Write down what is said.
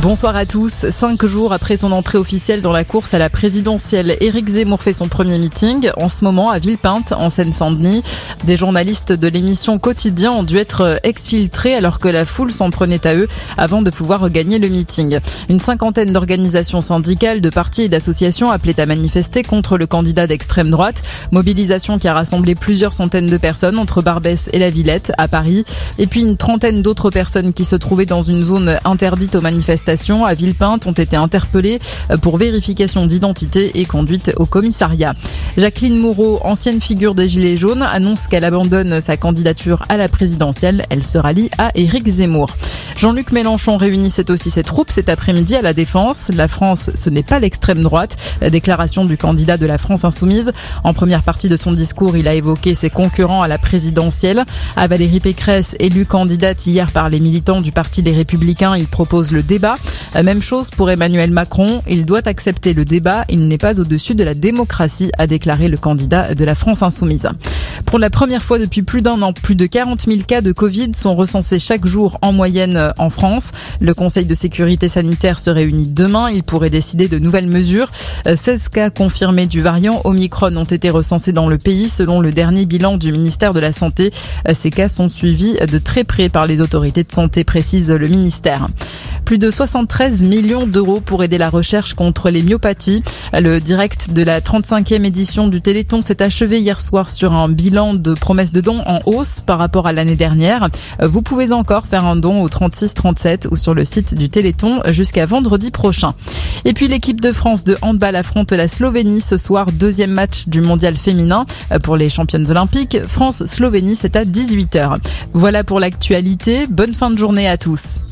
Bonsoir à tous. Cinq jours après son entrée officielle dans la course à la présidentielle, Éric Zemmour fait son premier meeting. En ce moment, à Villepinte, en Seine-Saint-Denis, des journalistes de l'émission Quotidien ont dû être exfiltrés alors que la foule s'en prenait à eux avant de pouvoir gagner le meeting. Une cinquantaine d'organisations syndicales, de partis et d'associations appelaient à manifester contre le candidat d'extrême droite. Mobilisation qui a rassemblé plusieurs centaines de personnes entre Barbès et la Villette à Paris. Et puis une trentaine d'autres personnes qui se trouvaient dans une zone interdite aux manifestations à Villepinte ont été interpellées pour vérification d'identité et conduite au commissariat. Jacqueline Moreau, ancienne figure des Gilets jaunes, annonce qu'elle abandonne sa candidature à la présidentielle. Elle se rallie à Éric Zemmour. Jean-Luc Mélenchon réunissait aussi ses troupes cet après-midi à la Défense. La France, ce n'est pas l'extrême droite. La déclaration du candidat de la France insoumise. En première partie de son discours, il a évoqué ses concurrents à la présidentielle. À Valérie Pécresse, élue candidate hier par les militants du Parti Les Républicains, il propose le débat. Même chose pour Emmanuel Macron. Il doit accepter le débat. Il n'est pas au-dessus de la démocratie, a déclaré le candidat de la France insoumise. Pour la première fois depuis plus d'un an, plus de 40 000 cas de Covid sont recensés chaque jour en moyenne en France. Le Conseil de sécurité sanitaire se réunit demain. Il pourrait décider de nouvelles mesures. 16 cas confirmés du variant Omicron ont été recensés dans le pays selon le dernier bilan du ministère de la Santé. Ces cas sont suivis de très près par les autorités de santé, précise le ministère. Plus de 73 millions d'euros pour aider la recherche contre les myopathies. Le direct de la 35e édition du Téléthon s'est achevé hier soir sur un bilan de promesses de dons en hausse par rapport à l'année dernière. Vous pouvez encore faire un don au 36 37 ou sur le site du Téléthon jusqu'à vendredi prochain. Et puis l'équipe de France de handball affronte la Slovénie ce soir, deuxième match du mondial féminin pour les championnes olympiques. France-Slovénie, c'est à 18h. Voilà pour l'actualité. Bonne fin de journée à tous.